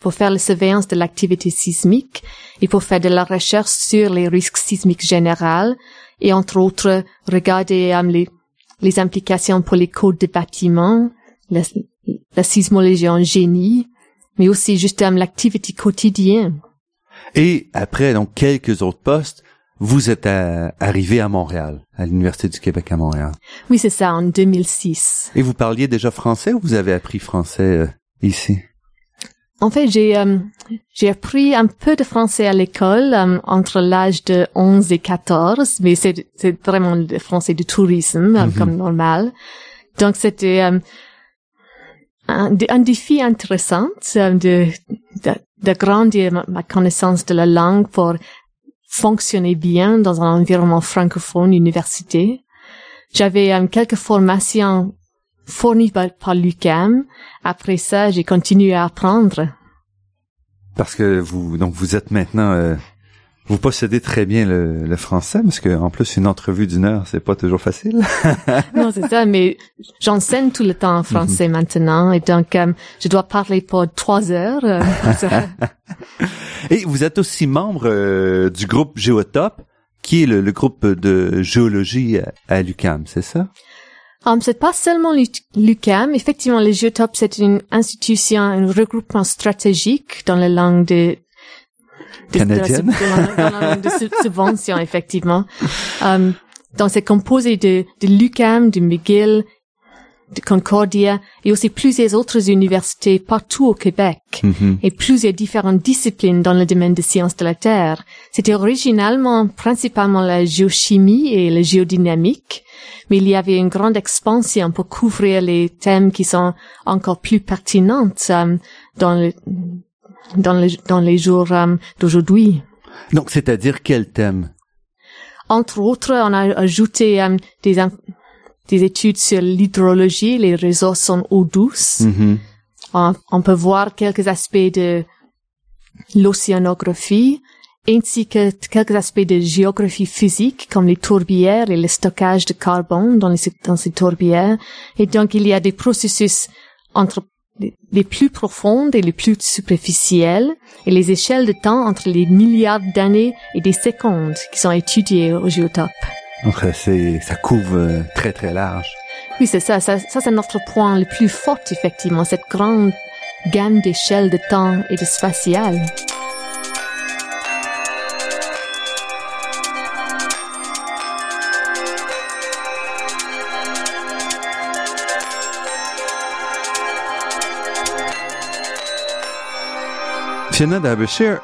pour faire la surveillance de l'activité sismique et pour faire de la recherche sur les risques sismiques généraux et entre autres regarder euh, les, les implications pour les codes de bâtiments, la, la sismologie en génie, mais aussi juste euh, l'activité quotidienne. Et après donc quelques autres postes, vous êtes arrivé à Montréal, à l'Université du Québec à Montréal. Oui, c'est ça, en 2006. Et vous parliez déjà français ou vous avez appris français euh, ici? En fait, j'ai euh, j'ai appris un peu de français à l'école euh, entre l'âge de 11 et 14, mais c'est c'est vraiment le français du tourisme mm-hmm. comme normal. Donc c'était un, défi intéressant de, de, grandir ma connaissance de la langue pour fonctionnait bien dans un environnement francophone université. J'avais euh, quelques formations fournies par, l'UQAM. Après ça, j'ai continué à apprendre. Parce que vous donc vous êtes maintenant euh, vous possédez très bien le, le, français parce que en plus une entrevue d'une heure c'est pas toujours facile. non c'est ça, mais j'enseigne tout le temps en français mhm. maintenant et donc euh, je dois parler pour trois heures. Euh, et vous êtes aussi membre euh, du groupe Géotop, qui est le, le groupe de géologie à, l'UCAM, c'est ça? Um, c'est pas seulement l'UCAM. Effectivement, le Géotop, c'est une institution, un regroupement stratégique dans la langue de, canadienne. De, subvention, effectivement. Um, donc, c'est composé de, de l'UQAM, de McGill de Concordia et aussi plusieurs autres universités partout au Québec Mhm. et plusieurs différentes disciplines dans le domaine des sciences de la Terre. C'était originalement principalement la géochimie et la géodynamique, mais il y avait une grande expansion pour couvrir les thèmes qui sont encore plus pertinents euh, dans, le, dans, le- dans les jours euh, d'aujourd'hui. Donc, c'est-à-dire quel thème? Entre autres, on a ajouté euh, des, études sur l'hydrologie, les ressources en eau douce. Mhm. On, on peut voir quelques aspects de l'océanographie, ainsi que quelques aspects de géographie physique, comme les tourbières et le stockage de carbone dans, les, dans ces tourbières. Et donc, il y a des processus entre les- plus profondes et les plus superficielles, et les échelles de temps entre les milliards d'années et des secondes qui sont étudiées au géotope. Donc, euh, c'est, ça couvre euh, très, très large. Oui, c'est ça. Ça, ça c'est notre point le plus fort, effectivement, cette grande gamme d'échelles de temps et de spatial. Fiona Derbyshire,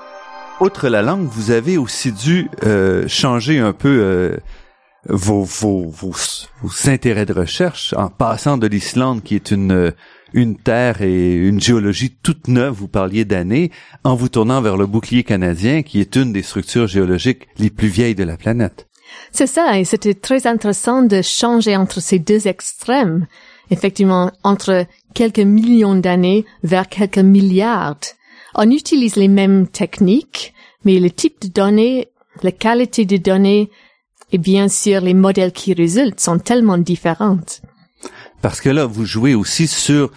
outre la langue, vous avez aussi dû euh, changer un peu euh, vos, vos, vos, vos intérêts de recherche en passant de l'Islande, qui est une, une terre et une géologie toute neuve, vous parliez d'années, en vous tournant vers le bouclier canadien, qui est une des structures géologiques les plus vieilles de la planète. C'est ça, et c'était très intéressant de changer entre ces deux extrêmes. Effectivement, entre quelques millions d'années vers quelques milliards. On utilise les mêmes techniques, mais le type de données, la qualité des données et bien sûr les modèles qui résultent sont tellement différentes. Parce que là, vous jouez aussi sur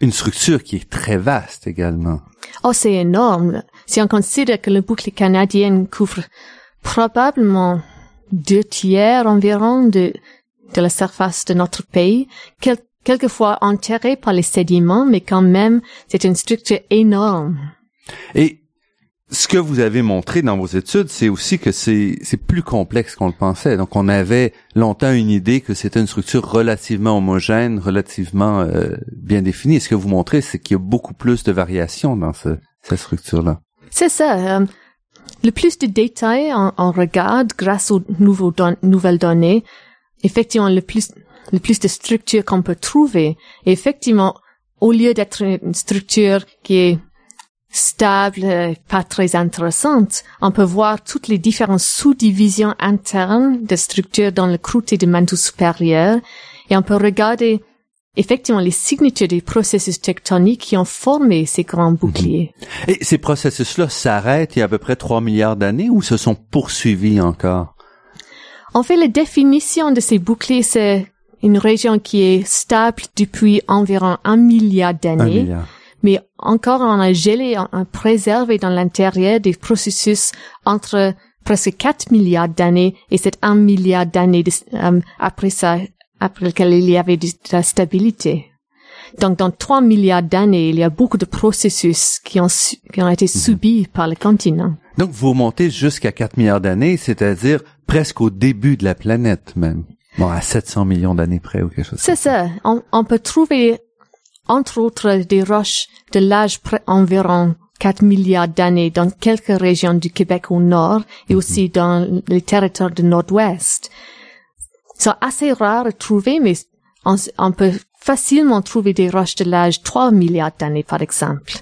une structure qui est très vaste également. Oh, c'est énorme. Si on considère que le boucle canadien couvre probablement deux tiers environ de, de la surface de notre pays, quel- quelquefois enterré par les sédiments, mais quand même, c'est une structure énorme. Et ce que vous avez montré dans vos études, c'est aussi que c'est c'est plus complexe qu'on le pensait. Donc, on avait longtemps une idée que c'était une structure relativement homogène, relativement euh, bien définie. Et ce que vous montrez, c'est qu'il y a beaucoup plus de variations dans ce, cette structure-là. C'est ça. euh, le plus de détails on, on regarde grâce aux nouveaux don- nouvelles données, effectivement, le plus, le plus de structures qu'on peut trouver. Et effectivement, au lieu d'être une structure qui est stable, euh, pas très intéressante, on peut voir toutes les différentes sous-divisions internes de structures dans le croûte de manteau supérieur et on peut regarder effectivement les signatures des processus tectoniques qui ont formé ces grands boucliers. Et ces processus-là s'arrêtent il y a à peu près 3 milliards d'années ou se sont poursuivis encore? En fait, la définition de ces boucliers, c'est une région qui est stable depuis environ un milliard d'années, mais encore on a gelé, on a préservé dans l'intérieur des processus entre presque 4 milliards d'années et c'est un milliard d'années euh, après ça, après lequel il y avait de la stabilité. Donc, dans 3 milliards d'années, il y a beaucoup de processus qui ont, qui ont été subis par le continent. Donc, vous remontez jusqu'à 4 milliards d'années, c'est-à-dire presque au début de la planète même. Bon, à 700 millions d'années près ou quelque chose. C'est ça. On, on peut trouver, entre autres, des roches de l'âge près environ 4 milliards d'années dans quelques régions du Québec au nord et aussi dans les territoires du nord-ouest. C'est assez rare à trouver, mais on, peut facilement trouver des roches de l'âge 3 milliards d'années, par exemple.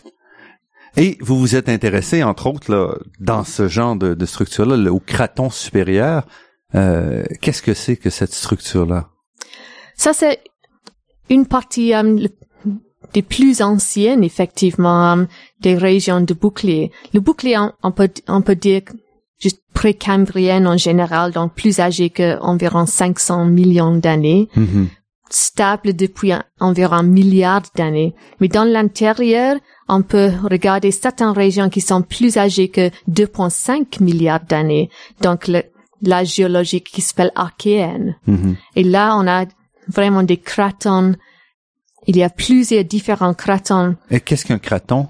Et vous vous êtes intéressé, entre autres, là, dans ce genre de, de structure-là, au craton supérieur. Euh, Qu'est-ce que c'est que cette structure-là? Ça, c'est une partie euh, des plus anciennes, effectivement, euh, des régions de bouclier. Le bouclier, on, on peut, on peut dire juste précambrienne en général, donc plus âgé qu'environ 500 millions d'années, Mhm. stable depuis un- environ un milliard d'années. Mais dans l'intérieur, on peut regarder certaines régions qui sont plus âgées que 2,5 milliards d'années. Donc, le, la géologique qui s'appelle archéenne. Mhm. Et là, on a vraiment des cratons. Il y a plusieurs différents cratons. Et qu'est-ce qu'un craton?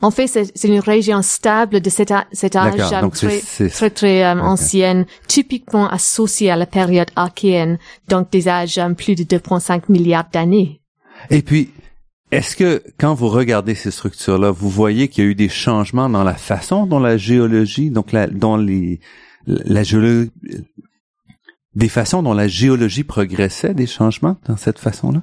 En fait, c'est c'est une région stable de cet, âge c'est- très, c'est- très, très euh, ancienne, typiquement associée à la période archéenne, donc des âges plus de 2,5 milliards d'années. Et puis, est-ce que quand vous regardez ces structures-là, vous voyez qu'il y a eu des changements dans la façon dont la géologie, donc la, dans les, la géologie, des façons dont la géologie progressait, des changements dans cette façon-là?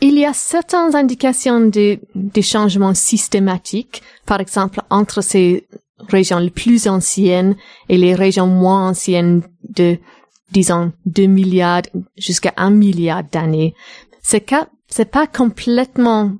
Il y a certaines indications de, des changements systématiques, par exemple entre ces régions les plus anciennes et les régions moins anciennes de, disons, 2 milliards jusqu'à 1 milliard d'années. C'est c'est pas complètement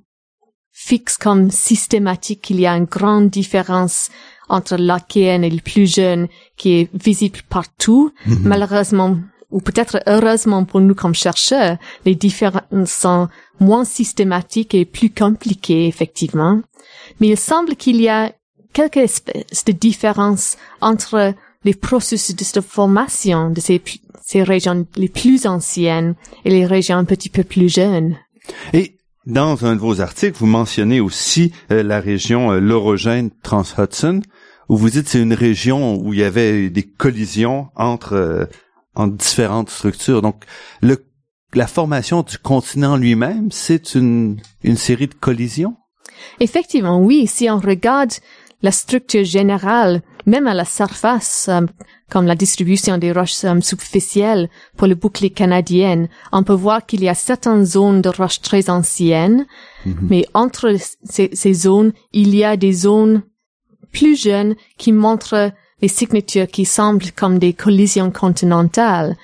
fixe comme systématique qu'il y a une grande différence entre l'archéenne et le plus jeune qui est visible partout. Malheureusement, ou peut-être heureusement pour nous comme chercheurs, les différences sont moins systématiques et plus compliquées, effectivement. Mais il semble qu'il y a quelques espèces de différences entre les processus de formation de ces, ces régions les plus anciennes et les régions un petit peu plus jeunes. Et dans un de vos articles, vous mentionnez aussi euh, la région euh, l'orogène Trans-Hudson, où vous dites c'est une région où il y avait des collisions entre, euh, entre différentes structures. Donc, le, la formation du continent lui-même, c'est une, une série de collisions? Effectivement, oui, si on regarde la structure générale, même à la surface, euh, comme la distribution des roches euh, superficielles pour le bouclier canadien, on peut voir qu'il y a certaines zones de roches très anciennes, mais entre ces, ces zones, il y a des zones plus jeunes qui montrent des signatures qui semblent comme des collisions continentales.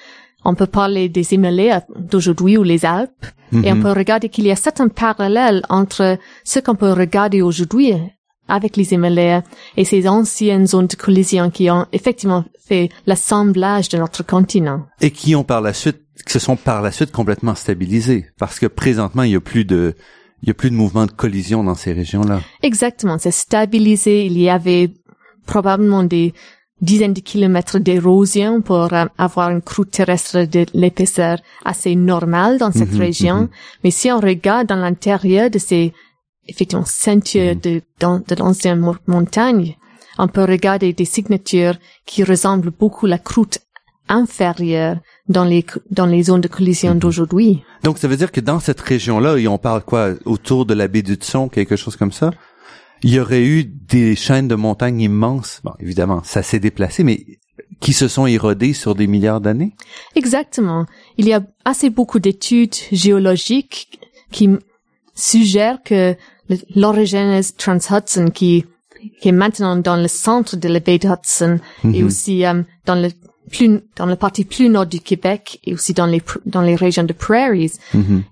On peut parler des Himalayas d'aujourd'hui ou les Alpes, et on peut regarder qu'il y a certains parallèles entre ce qu'on peut regarder aujourd'hui avec les Himalayas et ces anciennes zones de collision qui ont effectivement fait l'assemblage de notre continent. Et qui ont par la suite, qui se sont par la suite complètement stabilisés. Parce que présentement, il y a plus de, il y a plus de mouvement de collision dans ces régions-là. Exactement, c'est stabilisé. Il y avait probablement des dizaines de kilomètres d'érosion pour euh, avoir une croûte terrestre de l'épaisseur assez normale dans cette Mhm, région. mhm. Mais si on regarde dans l'intérieur de ces effectivement ceintures de, dans- de l'ancienne mo- montagne, on peut regarder des signatures qui ressemblent beaucoup à la croûte inférieure dans les, dans les zones de collision d'aujourd'hui. Donc, ça veut dire que dans cette région-là, et on parle quoi, autour de la baie du Tson, quelque chose comme ça, il y aurait eu des chaînes de montagnes immenses. Bon, évidemment, ça s'est déplacé, mais qui se sont érodées sur des milliards d'années. Exactement. Il y a assez beaucoup d'études géologiques qui suggèrent que l'orogénèse trans-Hudson, qui, qui est maintenant dans le centre de la baie de Hudson, et aussi euh, dans le plus dans la partie plus nord du Québec et aussi dans les dans les régions de prairies.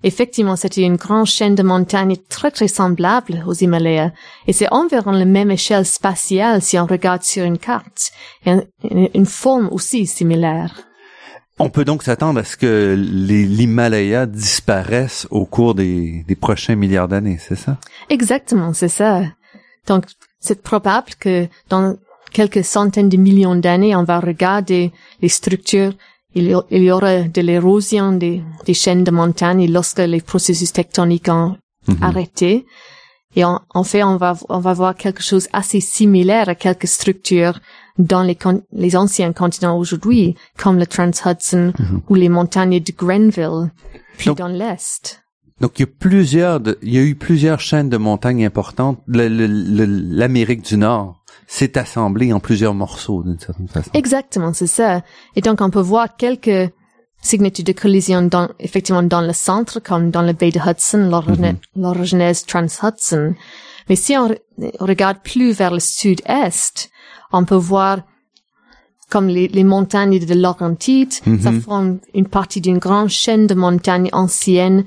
Effectivement, c'était une grande chaîne de montagnes très très semblable aux Himalayas et c'est environ la même échelle spatiale si on regarde sur une carte et un- une, une forme aussi similaire. On peut donc s'attendre à ce que les- l'Himalaya disparaissent au cours des, des prochains milliards d'années, c'est ça? Exactement, c'est ça. Donc, c'est probable que dans quelques centaines de millions d'années, on va regarder les structures. Il y, aura de l'érosion des, des chaînes de montagnes lorsque les processus tectoniques ont arrêté. Et en, en fait, on va, on va voir quelque chose assez similaire à quelques structures dans les, anciens continents aujourd'hui, comme le Trans-Hudson ou les montagnes de Grenville, puis Donc- dans l'Est. Donc, il y a plusieurs, de- il y a eu plusieurs chaînes de montagnes importantes. L'Amérique du Nord s'est assemblée en plusieurs morceaux, d'une certaine façon. Exactement, c'est ça. Et donc, on peut voir quelques signatures de collision dans, effectivement dans le centre, comme dans la baie de Hudson, l'orogé- l'orogénèse trans-Hudson. Mais si on re- regarde plus vers le sud-est, on peut voir comme les, les montagnes de Laurentide, ça forme une partie d'une grande chaîne de montagnes anciennes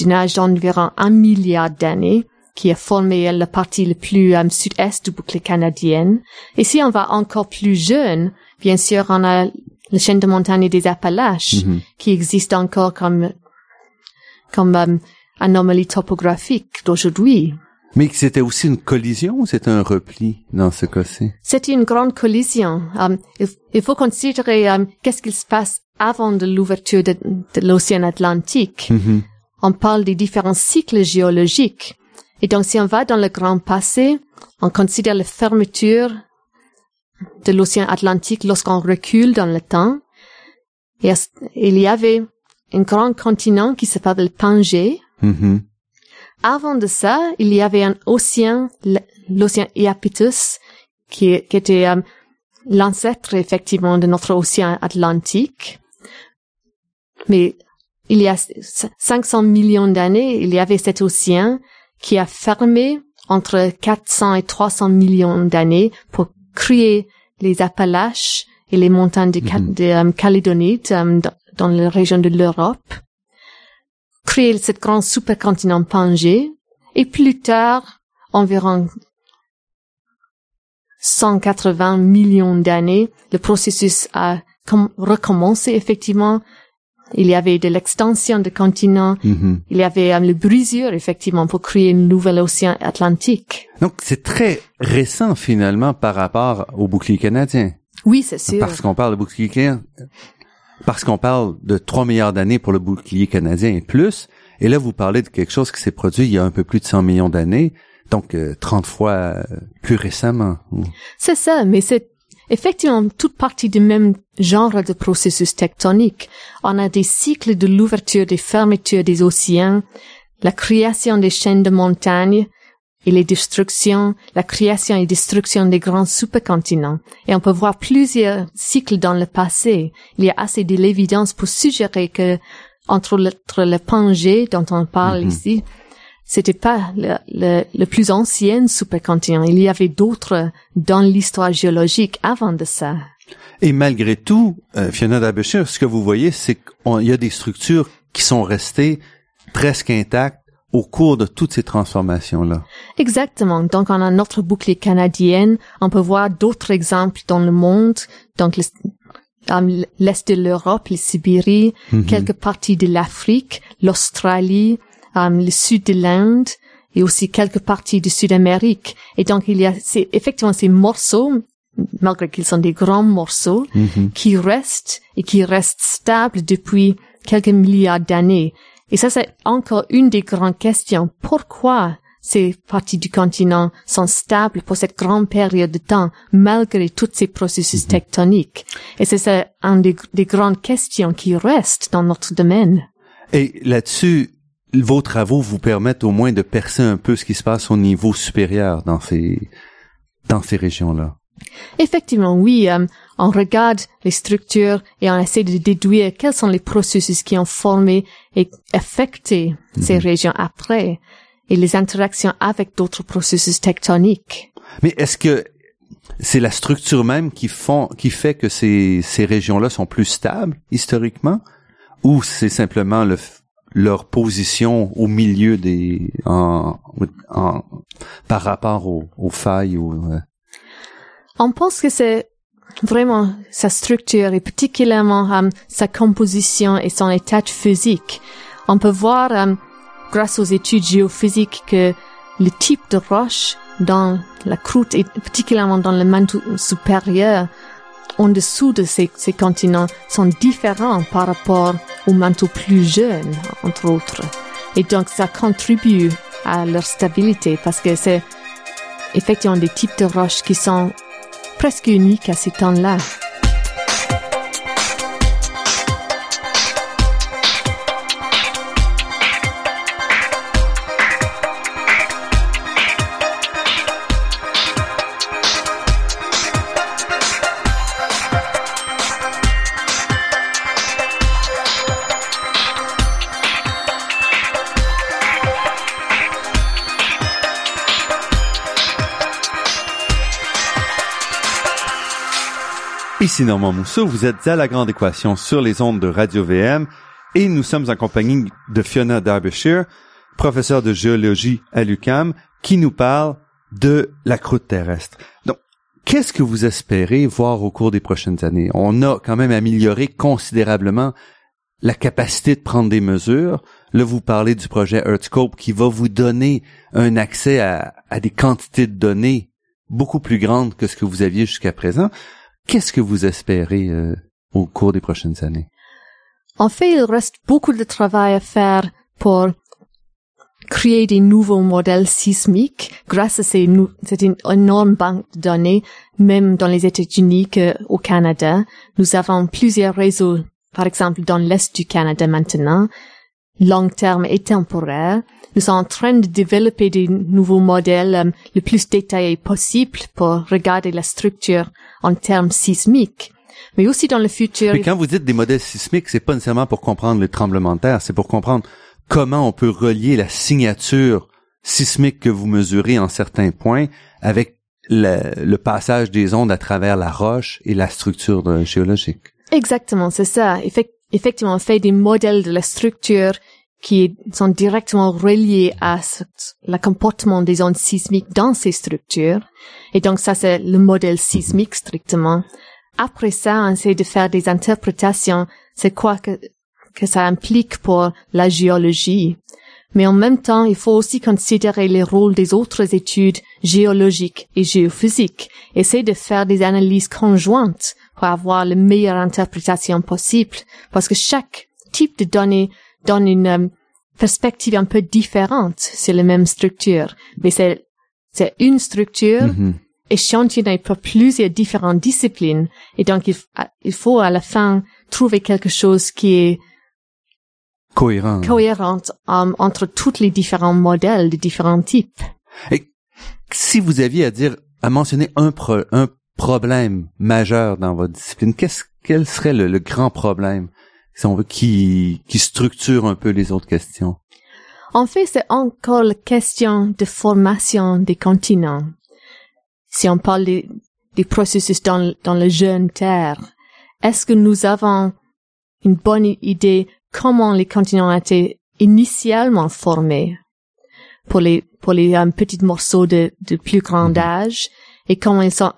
d'un âge d'environ un milliard d'années, qui a formé la partie le plus euh, sud-est du bouclier canadien. Et si on va encore plus jeune, bien sûr, on a la chaîne de montagnes des Appalaches, qui existe encore comme, comme euh, anomalie topographique d'aujourd'hui. Mais c'était aussi une collision ou c'était un repli dans ce cas-ci? C'était une grande collision. Euh, il, il faut considérer qu'est-ce qu'il se passe avant de l'ouverture de, de l'océan Atlantique. On parle des différents cycles géologiques. Et donc, si on va dans le grand passé, on considère la fermeture de l'océan Atlantique lorsqu'on recule dans le temps. Et il y avait un grand continent qui s'appelle le Pangée. Mhm. Avant de ça, il y avait un océan, l'océan Iapetus, qui, qui était euh, l'ancêtre effectivement de notre océan Atlantique. Mais il y a 500 millions d'années, il y avait cet océan qui a fermé entre 400 et 300 millions d'années pour créer les Appalaches et les montagnes de, de, Calédonie euh, dans, dans la région de l'Europe, créer cette grand supercontinent Pangée, et plus tard, environ 180 millions d'années, le processus a com- recommencé effectivement. Il y avait de l'extension de continents, Mhm. il y avait euh, le brisure effectivement pour créer un nouvel océan Atlantique. Donc, c'est très récent finalement par rapport au bouclier canadien. Oui, c'est sûr. Parce qu'on parle de bouclier canadien. Parce qu'on parle de 3 milliards d'années pour le bouclier canadien et plus. Et là, vous parlez de quelque chose qui s'est produit il y a un peu plus de 100 millions d'années. Donc, euh, 30 fois euh, plus récemment. C'est ça, mais c'est effectivement toute partie du même genre de processus tectonique. On a des cycles de l'ouverture des fermetures des océans, la création des chaînes de montagnes et les destructions, la création et destruction des grands supercontinents. Et on peut voir plusieurs cycles dans le passé. Il y a assez de l'évidence pour suggérer que entre le, entre le Pangée dont on parle Mhm. ici, c'était pas le, le, le plus ancien supercontinent. Il y avait d'autres dans l'histoire géologique avant de ça. Et malgré tout, euh, Fiona Dabeshir, ce que vous voyez, c'est qu'il y a des structures qui sont restées presque intactes au cours de toutes ces transformations-là. Exactement. Donc, on a notre bouclier canadienne. On peut voir d'autres exemples dans le monde. Donc, le- l'Est de l'Europe, les Sibéries, Mhm. quelques parties de l'Afrique, l'Australie, euh, le sud de l'Inde et aussi quelques parties du Sud-Amérique. Et donc, il y a ces, effectivement ces morceaux, malgré qu'ils sont des grands morceaux, Mhm. qui restent et qui restent stables depuis quelques milliards d'années. Et ça, c'est encore une des grandes questions. Pourquoi ces parties du continent sont stables pour cette grande période de temps, malgré tous ces processus tectoniques? Et c'est ça, une des, des grandes questions qui restent dans notre domaine. Et là-dessus, vos travaux vous permettent au moins de percer un peu ce qui se passe au niveau supérieur dans ces, dans ces régions-là. Effectivement, oui, euh, on regarde les structures et on essaie de déduire quels sont les processus qui ont formé et affecté ces régions après et les interactions avec d'autres processus tectoniques. Mais est-ce que c'est la structure même qui font, qui fait que ces, ces régions-là sont plus stables historiquement, ou c'est simplement le, leur position au milieu des, en, par rapport aux, aux failles ou, euh, On pense que c'est vraiment sa structure et particulièrement euh, sa composition et son état physique. On peut voir, euh, grâce aux études géophysiques, que le type de roche dans la croûte et particulièrement dans le manteau supérieur, en dessous de ces, continents, sont différents par rapport au manteau plus jeune, entre autres. Et donc, ça contribue à leur stabilité parce que c'est effectivement des types de roches qui sont presque uniques à ces temps-là. Ici Normand Mousseau, vous êtes à la grande équation sur les ondes de Radio VM et nous sommes en compagnie de Fiona Derbyshire, professeure de géologie à l'UCAM, qui nous parle de la croûte terrestre. Donc, qu'est-ce que vous espérez voir au cours des prochaines années? On a quand même amélioré considérablement la capacité de prendre des mesures. Là, vous parlez du projet Earthscope qui va vous donner un accès à des quantités de données beaucoup plus grandes que ce que vous aviez jusqu'à présent. Qu'est-ce que vous espérez euh, au cours des prochaines années? En fait, il reste beaucoup de travail à faire pour créer des nouveaux modèles sismiques grâce à ces cette énorme banque de données, même dans les États-Unis qu'au Canada. Nous avons plusieurs réseaux, par exemple dans l'Est du Canada maintenant, long terme et temporaire. Nous sommes en train de développer des nouveaux modèles euh, le plus détaillés possible pour regarder la structure en termes sismiques. Mais aussi dans le futur. Mais quand vous dites des modèles sismiques, c'est pas nécessairement pour comprendre les tremblements de terre, c'est pour comprendre comment on peut relier la signature sismique que vous mesurez en certains points avec le, passage des ondes à travers la roche et la structure géologique. Exactement, c'est ça. effectivement, on fait des modèles de la structure qui sont directement reliés à le comportement des ondes sismiques dans ces structures. Et donc ça, c'est le modèle sismique strictement. Après ça, on essaie de faire des interprétations. C'est quoi que, que ça implique pour la géologie. Mais en même temps, il faut aussi considérer les rôles des autres études géologiques et géophysiques. Essayer de faire des analyses conjointes pour avoir la meilleure interprétation possible. Parce que chaque type de données donne une euh, perspective un peu différente sur la même structure. Mais c'est, c'est une structure mm-hmm. échantillonnée pour plusieurs différentes disciplines. Et donc, il, il, faut à la fin trouver quelque chose qui est cohérent, cohérent um, entre tous les différents modèles de différents types. Et si vous aviez à dire, à mentionner un, un problème majeur dans votre discipline, qu'est-ce, quel serait le, le grand problème si on veut, qui, qui structure un peu les autres questions? En fait, c'est encore la question de formation des continents. Si on parle des, des processus dans, dans le jeune Terre, est-ce que nous avons une bonne idée comment les continents ont été initialement formés pour les, pour les um, petits morceaux de, de plus grand mhm. âge et comment ils sont,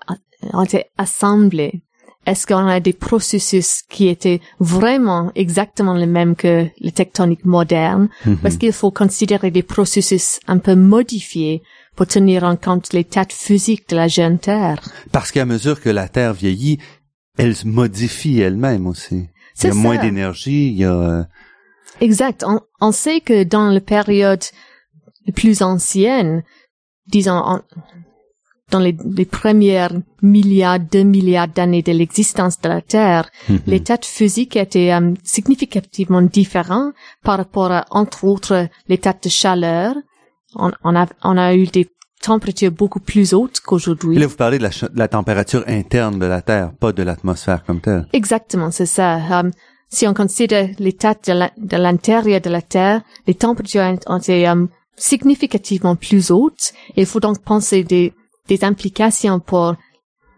ont été assemblés? est-ce qu'on a des processus qui étaient vraiment exactement les mêmes que les tectoniques modernes? Mhm. Parce qu'il faut considérer des processus un peu modifiés pour tenir en compte l'état physique de la jeune Terre. Parce qu'à mesure que la Terre vieillit, elle se modifie elle-même aussi. Il y a moins d'énergie, il y a... Euh, exact. On, on, sait que dans la période plus ancienne, disons dans les, les premières milliards, deux milliards d'années de l'existence de la Terre, mhm. l'état physique était um, significativement différent par rapport à, entre autres, l'état de chaleur. On, on, a, on a eu des températures beaucoup plus hautes qu'aujourd'hui. Là, vous parlez de la, la, température interne de la Terre, pas de l'atmosphère comme telle. Exactement, c'est ça. Um, si on considère l'état de l'intérieur de, la Terre, les températures ont été um, significativement plus hautes. Il faut donc penser des des implications pour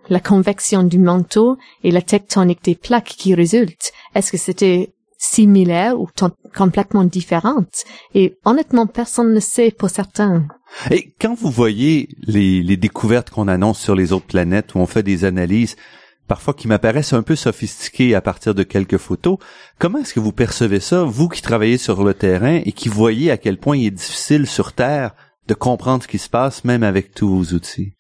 la convection du manteau et la tectonique des plaques qui résultent. Est-ce que c'était similaire ou complètement différente? Et honnêtement, personne ne sait pour certains. Et quand vous voyez les, les découvertes qu'on annonce sur les autres planètes où on fait des analyses, parfois qui m'apparaissent un peu sophistiquées à partir de quelques photos, comment est-ce que vous percevez ça, vous qui travaillez sur le terrain et qui voyez à quel point il est difficile sur Terre de comprendre ce qui se passe même avec tous vos outils?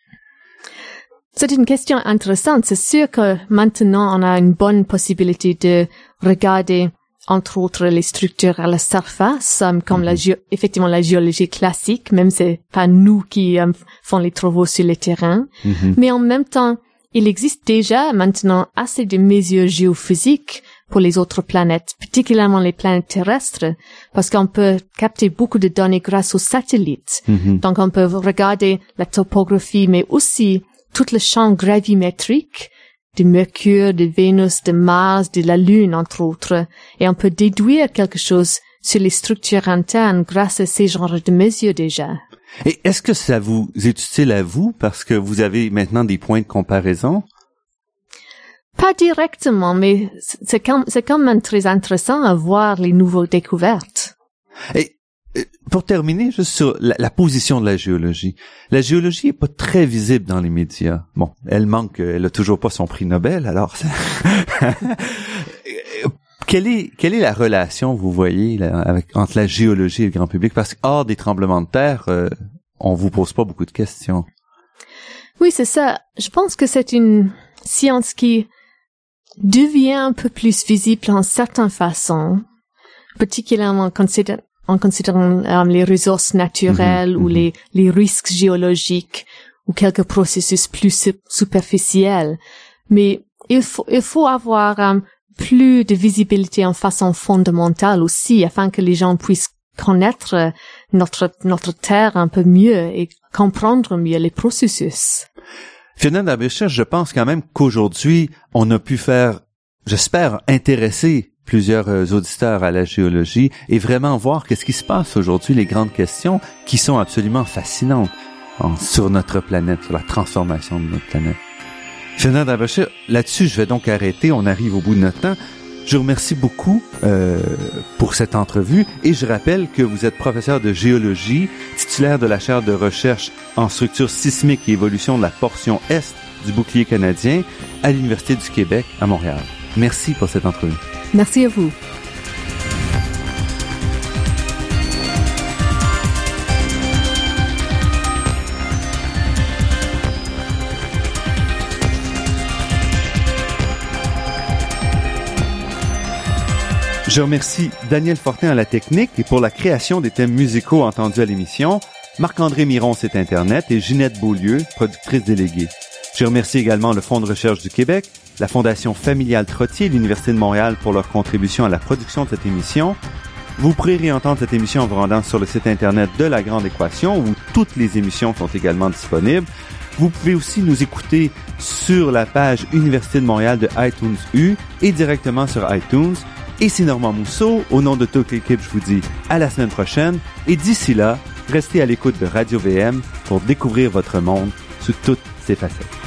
C'est une question intéressante. C'est sûr que maintenant on a une bonne possibilité de regarder entre autres les structures à la surface, euh, comme la mhm. effectivement la géologie classique, même c'est pas nous qui euh, font les travaux sur le terrain. Mhm. Mais en même temps, il existe déjà maintenant assez de mesures géophysiques pour les autres planètes, particulièrement les planètes terrestres, parce qu'on peut capter beaucoup de données grâce aux satellites. Mhm. Donc on peut regarder la topographie, mais aussi tout le champ gravimétrique de Mercure, de Vénus, de Mars, de la Lune, entre autres, et on peut déduire quelque chose sur les structures internes grâce à ces genres de mesures déjà. Et est-ce que ça vous est utile à vous parce que vous avez maintenant des points de comparaison? Pas directement, mais c'est quand, quand même très intéressant à voir les nouvelles découvertes. Et pour terminer, juste sur la, position de la géologie. La géologie est pas très visible dans les médias. Bon, elle manque, elle a toujours pas son prix Nobel, alors. quelle est quelle est la relation vous voyez avec entre la géologie et le grand public? Parce que des tremblements de terre, euh, on vous pose pas beaucoup de questions. Oui, c'est ça. Je pense que c'est une science qui devient un peu plus visible en certaines façons, particulièrement considérant en considérant euh, les ressources naturelles Mhm, ou mhm. les, les risques géologiques ou quelques processus plus su- superficiels. Mais il faut, il faut avoir euh, plus de visibilité en façon fondamentale aussi afin que les gens puissent connaître euh, notre, notre terre un peu mieux et comprendre mieux les processus. Fiona Derbyshire, je pense quand même qu'aujourd'hui, on a pu faire, j'espère, intéresser plusieurs euh, auditeurs à la géologie et vraiment voir qu'est-ce qui se passe aujourd'hui, les grandes questions qui sont absolument fascinantes sur notre planète, sur la transformation de notre planète. Fiona Derbyshire, là-dessus, je vais donc arrêter. On arrive au bout de notre temps. Je vous remercie beaucoup euh, pour cette entrevue et je rappelle que vous êtes professeur de géologie, titulaire de la chaire de recherche en structure sismique et évolution de la portion est du bouclier canadien à l'Université du Québec à Montréal. Merci pour cette entrevue. Merci à vous. Je remercie Daniel Fortin à la technique et pour la création des thèmes musicaux entendus à l'émission, Marc-André Miron, site Internet, et Ginette Beaulieu, productrice déléguée. Je remercie également le Fonds de recherche du Québec, la Fondation familiale Trottier et l'Université de Montréal pour leur contribution à la production de cette émission. Vous pourrez réentendre cette émission en vous rendant sur le site Internet de La Grande Équation où toutes les émissions sont également disponibles. Vous pouvez aussi nous écouter sur la page Université de Montréal de iTunes U et directement sur iTunes. Et c'est Normand Mousseau. Au nom de toute l'équipe, je vous dis à la semaine prochaine. Et d'ici là, restez à l'écoute de Radio VM pour découvrir votre monde sous toutes ses facettes.